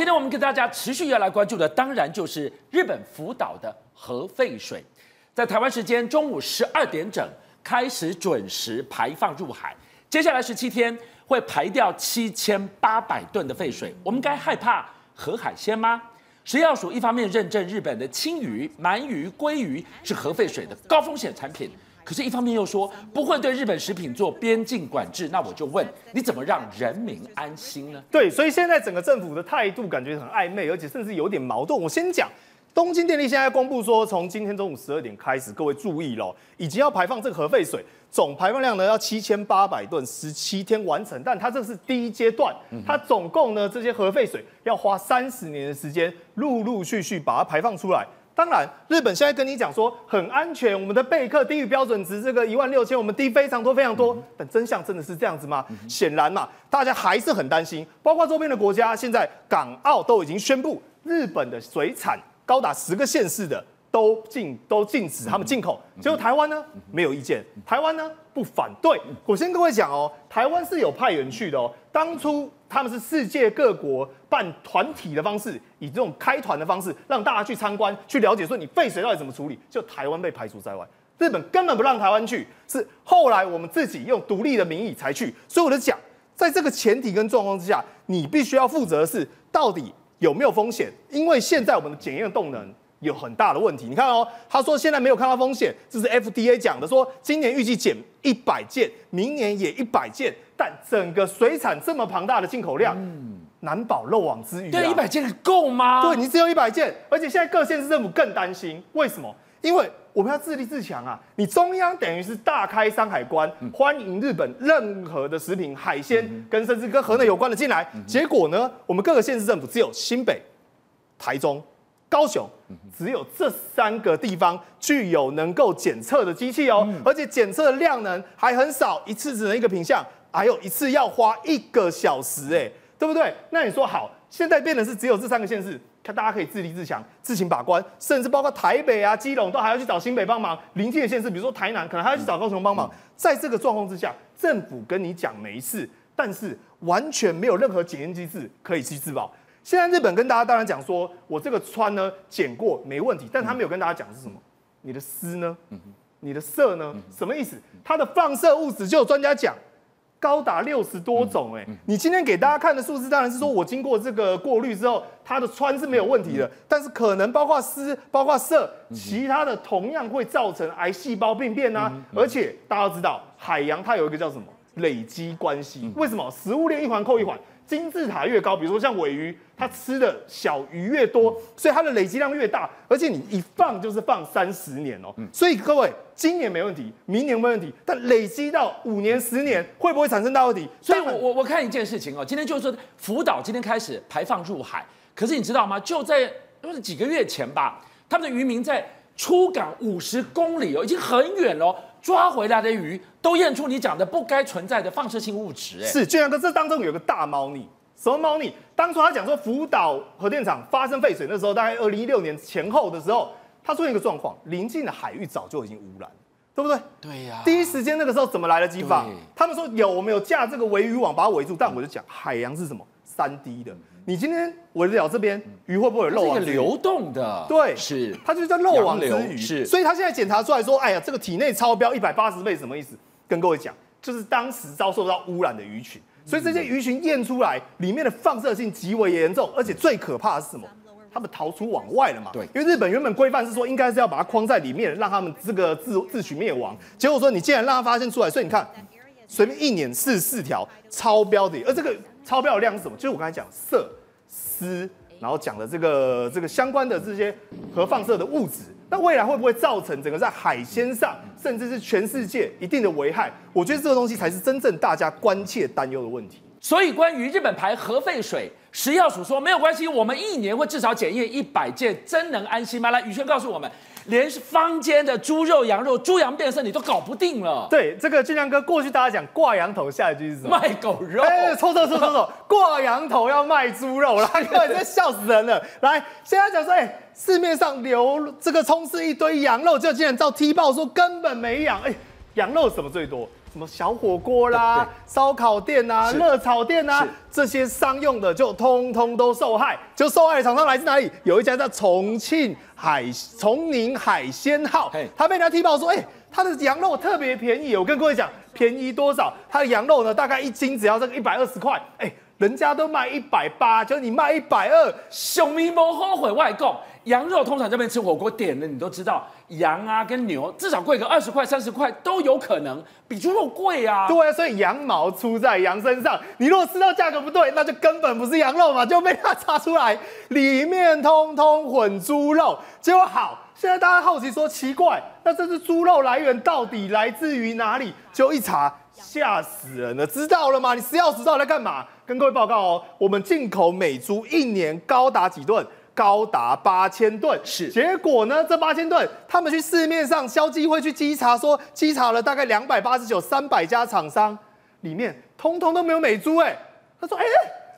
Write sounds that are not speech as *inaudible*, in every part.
今天我们跟大家持续要来关注的，当然就是日本福岛的核废水，在台湾时间中午十二点整开始准时排放入海，接下来十七天会排掉七千八百吨的废水。我们该害怕核海鲜吗？食药署一方面认证日本的青鱼、鳗鱼、鲑鱼是核废水的高风险产品。可是，一方面又说不会对日本食品做边境管制，那我就问，你怎么让人民安心呢？对，所以现在整个政府的态度感觉很暧昧，而且甚至有点矛盾。我先讲，东京电力现在公布说，从今天中午十二点开始，各位注意喽，已经要排放这个核废水，总排放量呢要七千八百吨，十七天完成。但它这是第一阶段，它总共呢这些核废水要花三十年的时间，陆陆续续把它排放出来。当然，日本现在跟你讲说很安全，我们的备课低于标准值，这个一万六千，我们低非常多非常多。但真相真的是这样子吗？显然嘛，大家还是很担心。包括周边的国家，现在港澳都已经宣布，日本的水产高达十个县市的都禁都禁止他们进口。结果台湾呢没有意见，台湾呢不反对。我先跟各位讲哦，台湾是有派员去的哦，当初。他们是世界各国办团体的方式，以这种开团的方式让大家去参观、去了解，说你废水到底怎么处理。就台湾被排除在外，日本根本不让台湾去，是后来我们自己用独立的名义才去。所以我就讲，在这个前提跟状况之下，你必须要负责的是到底有没有风险，因为现在我们的检验动能有很大的问题。你看哦，他说现在没有看到风险，这是 FDA 讲的，说今年预计减一百件，明年也一百件。但整个水产这么庞大的进口量，嗯、难保漏网之鱼、啊。对，一百件够吗？对，你只有一百件，而且现在各县市政府更担心，为什么？因为我们要自立自强啊！你中央等于是大开山海关，嗯、欢迎日本任何的食品、海鲜跟甚至跟核能有关的进来。嗯、结果呢，我们各个县市政府只有新北、台中。高雄只有这三个地方具有能够检测的机器哦，而且检测的量能还很少，一次只能一个品项，还有一次要花一个小时，哎，对不对？那你说好，现在变的是只有这三个县市，看大家可以自立自强，自行把关，甚至包括台北啊、基隆都还要去找新北帮忙，临近的县市，比如说台南，可能还要去找高雄帮忙。在这个状况之下，政府跟你讲没事，但是完全没有任何检验机制可以去自保。现在日本跟大家当然讲说，我这个穿呢剪过没问题，但他没有跟大家讲是什么？你的丝呢？你的色呢？什么意思？它的放射物质就有专家讲，高达六十多种。哎，你今天给大家看的数字当然是说我经过这个过滤之后，它的穿是没有问题的，但是可能包括丝、包括色，其他的同样会造成癌细胞病变啊。而且大家都知道，海洋它有一个叫什么累积关系？为什么？食物链一环扣一环。金字塔越高，比如说像尾鱼，它吃的小鱼越多，所以它的累积量越大，而且你一放就是放三十年哦。所以各位，今年没问题，明年没问题，但累积到五年、十年，会不会产生大问题？所以我我我看一件事情哦，今天就是说福岛今天开始排放入海，可是你知道吗？就在就是几个月前吧，他们的渔民在出港五十公里哦，已经很远了。抓回来的鱼都验出你讲的不该存在的放射性物质，哎，是俊阳哥，这当中有个大猫腻，什么猫腻？当初他讲说福岛核电厂发生废水那时候，大概二零一六年前后的时候，他出现一个状况，临近的海域早就已经污染，对不对？对呀、啊。第一时间那个时候怎么来得及放？他们说有，我们有架这个围渔网把它围住，但我就讲海洋是什么？三 D 的。你今天围得了这边鱼会不会有漏网？是流动的，对，是它就是叫漏网之鱼。是，所以它现在检查出来说，哎呀，这个体内超标一百八十倍，什么意思？跟各位讲，就是当时遭受到污染的鱼群，所以这些鱼群验出来里面的放射性极为严重，而且最可怕的是什么？他们逃出往外了嘛？对，因为日本原本规范是说，应该是要把它框在里面，让他们这个自自取灭亡。结果说你竟然让它发现出来，所以你看，随便一年四十四条超标的，而这个超标的量是什么？就是我刚才讲色。丝，然后讲的这个这个相关的这些核放射的物质，那未来会不会造成整个在海鲜上，甚至是全世界一定的危害？我觉得这个东西才是真正大家关切担忧的问题。所以，关于日本排核废水，食药署说没有关系，我们一年会至少检验一百件，真能安心吗？来，宇轩告诉我们。连坊间的猪肉、羊肉、猪羊变色你都搞不定了。对，这个俊亮哥过去大家讲挂羊头，下一句是什么？卖狗肉。哎，错错错错错，*laughs* 挂羊头要卖猪肉，啦，各位这笑死人了。来，现在讲说，哎，市面上流这个充斥一堆羊肉，就竟然照踢爆说根本没羊。哎，羊肉什么最多？什么小火锅啦、烧烤店啊、热炒店啊，这些商用的就通通都受害。就受害的厂商来自哪里？有一家叫重庆海崇宁海鲜号，他被人家踢爆说，哎、欸，他的羊肉特别便宜。我跟各位讲，便宜多少？他的羊肉呢，大概一斤只要这个一百二十块，哎、欸。人家都卖一百八，就你卖一百二，熊咪不后悔外供。羊肉通常这边吃火锅点的，你都知道，羊啊跟牛至少贵个二十块、三十块都有可能，比猪肉贵啊。对啊，所以羊毛出在羊身上。你如果吃到价格不对，那就根本不是羊肉嘛，就被他查出来里面通通混猪肉。结果好，现在大家好奇说奇怪，那这只猪肉来源到底来自于哪里？就一查。吓死人了，知道了吗？你食药署到底在干嘛？跟各位报告哦，我们进口美猪一年高达几吨？高达八千吨。是，结果呢？这八千吨，他们去市面上消基会去稽查，说稽查了大概两百八十九、三百家厂商，里面通通都没有美猪。哎，他说，哎，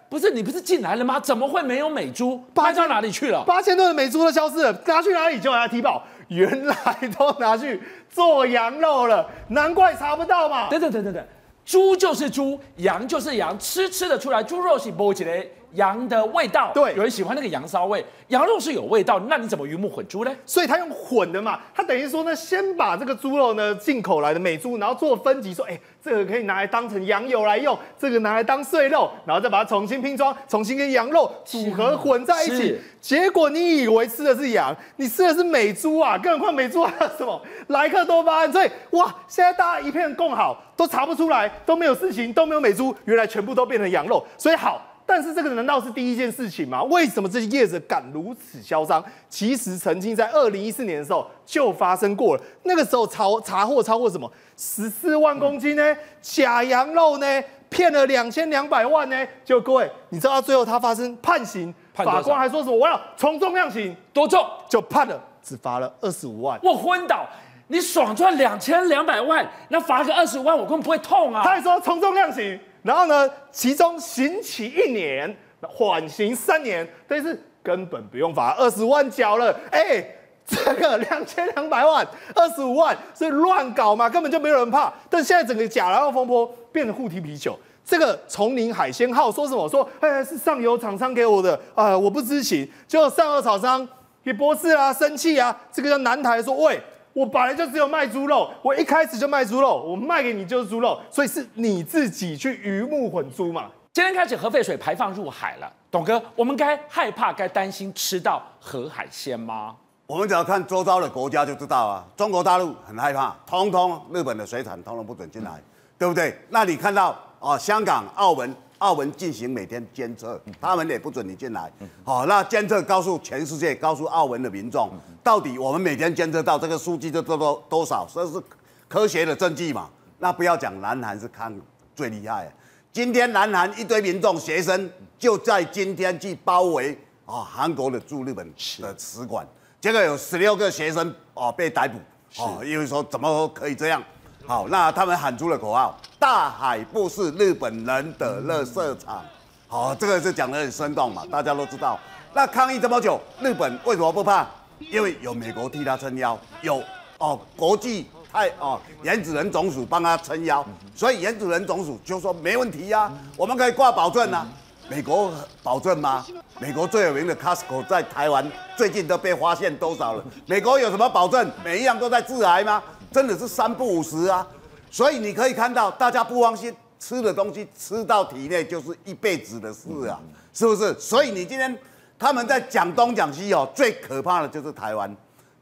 不是你不是进来了吗？怎么会没有美猪？卖到哪里去了？八千吨的美猪都消失了，拿去哪里？就把它踢爆。原来都拿去做羊肉了，难怪查不到嘛！等等等等等，猪就是猪，羊就是羊，吃吃的出来，猪肉是不起来。羊的味道，对，有人喜欢那个羊骚味。羊肉是有味道，那你怎么鱼目混珠呢？所以他用混的嘛，他等于说呢，先把这个猪肉呢进口来的美猪，然后做分级，说，哎，这个可以拿来当成羊油来用，这个拿来当碎肉，然后再把它重新拼装，重新跟羊肉组合混在一起。结果你以为吃的是羊，你吃的是美猪啊！更何况美猪还有什么 *laughs* 莱克多巴胺，所以哇，现在大家一片共好，都查不出来，都没有事情，都没有美猪，原来全部都变成羊肉，所以好。但是这个难道是第一件事情吗？为什么这些业者敢如此嚣张？其实曾经在二零一四年的时候就发生过了。那个时候查查获超过什么十四万公斤呢？假羊肉呢？骗了两千两百万呢？就各位，你知道最后他发生判刑，法官还说什么？我要从重量刑，多重？就判了，只罚了二十五万。我昏倒！你爽赚两千两百万，那罚个二十五万，我根本不会痛啊！他还说从重量刑。然后呢，其中刑期一年，缓刑三年，但是根本不用罚二十万缴了。哎，这个两千两百万，二十五万是乱搞嘛？根本就没有人怕。但现在整个假羊肉风波变成护体啤酒。这个崇宁海鲜号说什么？说哎，是上游厂商给我的啊、我不知情。结果上游厂商也不是啊，生气啊。这个叫南台说喂。我本来就只有卖猪肉，我一开始就卖猪肉，我卖给你就是猪肉，所以是你自己去鱼目混珠嘛。今天开始核废水排放入海了，董哥，我们该害怕、该担心吃到核海鲜吗？我们只要看周遭的国家就知道啊，中国大陆很害怕，通通日本的水产通通不准进来，嗯、对不对？那你看到哦，香港、澳门。澳门进行每天监测，他们也不准你进来。好，那监测告诉全世界，告诉澳门的民众，到底我们每天监测到这个数据就多多多少，这是科学的证据嘛？那不要讲南韩是抗最厉害，今天南韩一堆民众学生就在今天去包围啊韩国的驻日本的使馆，结果有十六个学生哦被逮捕，哦，因为说怎么可以这样？好，那他们喊出了口号：“大海不是日本人的垃圾场。”好，这个是讲得很生动嘛，大家都知道。那抗议这么久，日本为什么不怕？因为有美国替他撑腰，有哦国际太哦原子能总署帮他撑腰，所以原子能总署就说没问题呀、我们可以挂保证啊。美国保证吗？美国最有名的 Costco 在台湾最近都被发现多少了？美国有什么保证？每一样都在致癌吗？真的是三不五时啊，所以你可以看到，大家不放心吃的东西吃到体内就是一辈子的事啊，是不是？所以你今天他们在讲东讲西哦，最可怕的就是台湾。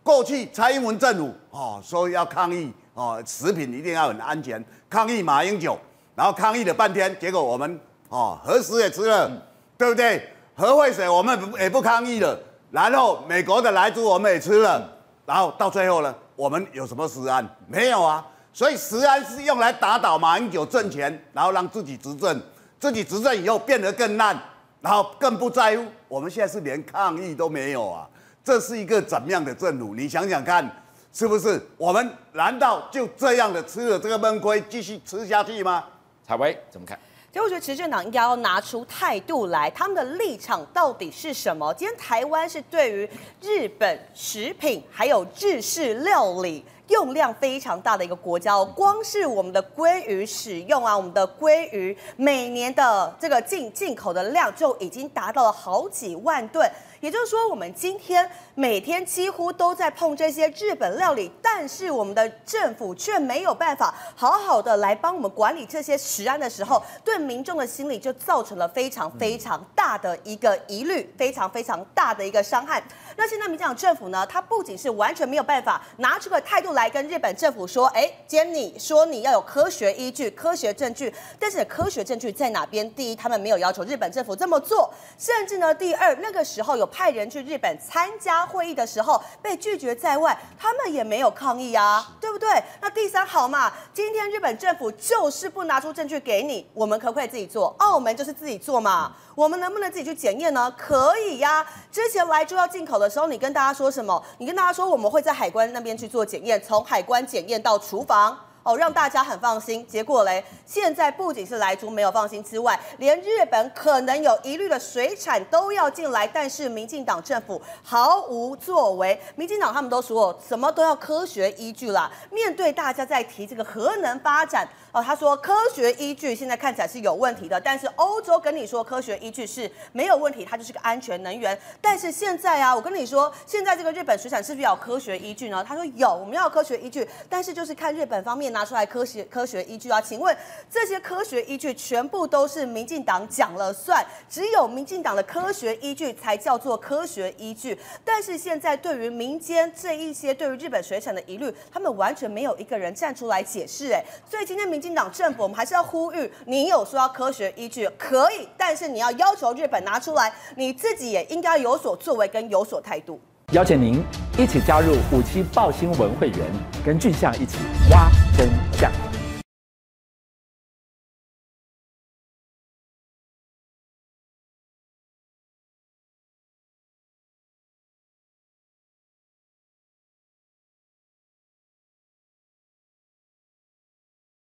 过去蔡英文政府哦说要抗议哦，食品一定要很安全，抗议马英九，然后抗议了半天，结果我们哦核食也吃了，对不对？核废水我们也不抗议了，然后美国的莱猪我们也吃了，然后到最后呢？我们有什么食安？没有啊，所以食安是用来打倒马英九政权，然后让自己执政，自己执政以后变得更烂，然后更不在乎。我们现在是连抗议都没有啊，这是一个怎么样的政府？你想想看，是不是？我们难道就这样的吃了这个闷亏，继续吃下去吗？采薇怎么看？所以我觉得执政党应该要拿出态度来，他们的立场到底是什么？今天台湾是对于日本食品还有日式料理用量非常大的一个国家哦。光是我们的鲑鱼使用啊，我们的鲑鱼每年的这个进进口的量就已经达到了好几万吨。也就是说，我们今天每天几乎都在碰这些日本料理，但是我们的政府却没有办法好好的来帮我们管理这些食安的时候，对民众的心理就造成了非常非常大的一个疑虑，非常非常大的一个伤害。那现在民进党政府呢，他不仅是完全没有办法拿出个态度来跟日本政府说，哎，既然你说你要有科学依据、科学证据，但是科学证据在哪边？第一，他们没有要求日本政府这么做，甚至呢，第二，那个时候有。派人去日本参加会议的时候被拒绝在外，他们也没有抗议啊，对不对？那第三好嘛，今天日本政府就是不拿出证据给你，我们可不可以自己做？澳门就是自己做嘛，我们能不能自己去检验呢？可以呀。之前来就要进口的时候，你跟大家说什么？你跟大家说我们会在海关那边去做检验，从海关检验到厨房。哦，让大家很放心。结果嘞，现在不仅是莱猪没有放心之外，连日本可能有疑虑的水产都要进来，但是民进党政府毫无作为。民进党他们都说什么都要科学依据啦。面对大家在提这个核能发展。哦，他说科学依据现在看起来是有问题的，但是欧洲跟你说科学依据是没有问题，它就是个安全能源。但是现在啊，我跟你说，现在这个日本水产是不是要科学依据呢？他说有，我们要科学依据，但是就是看日本方面拿出来科学科学依据啊。请问这些科学依据全部都是民进党讲了算，只有民进党的科学依据才叫做科学依据。但是现在对于民间这一些对于日本水产的疑虑，他们完全没有一个人站出来解释。哎，所以今天民。进党政府，我们还是要呼吁，你有说要科学依据可以，但是你要要求日本拿出来，你自己也应该有所作为跟有所态度。邀请您一起加入五七报新闻会员，跟俊相一起挖真相。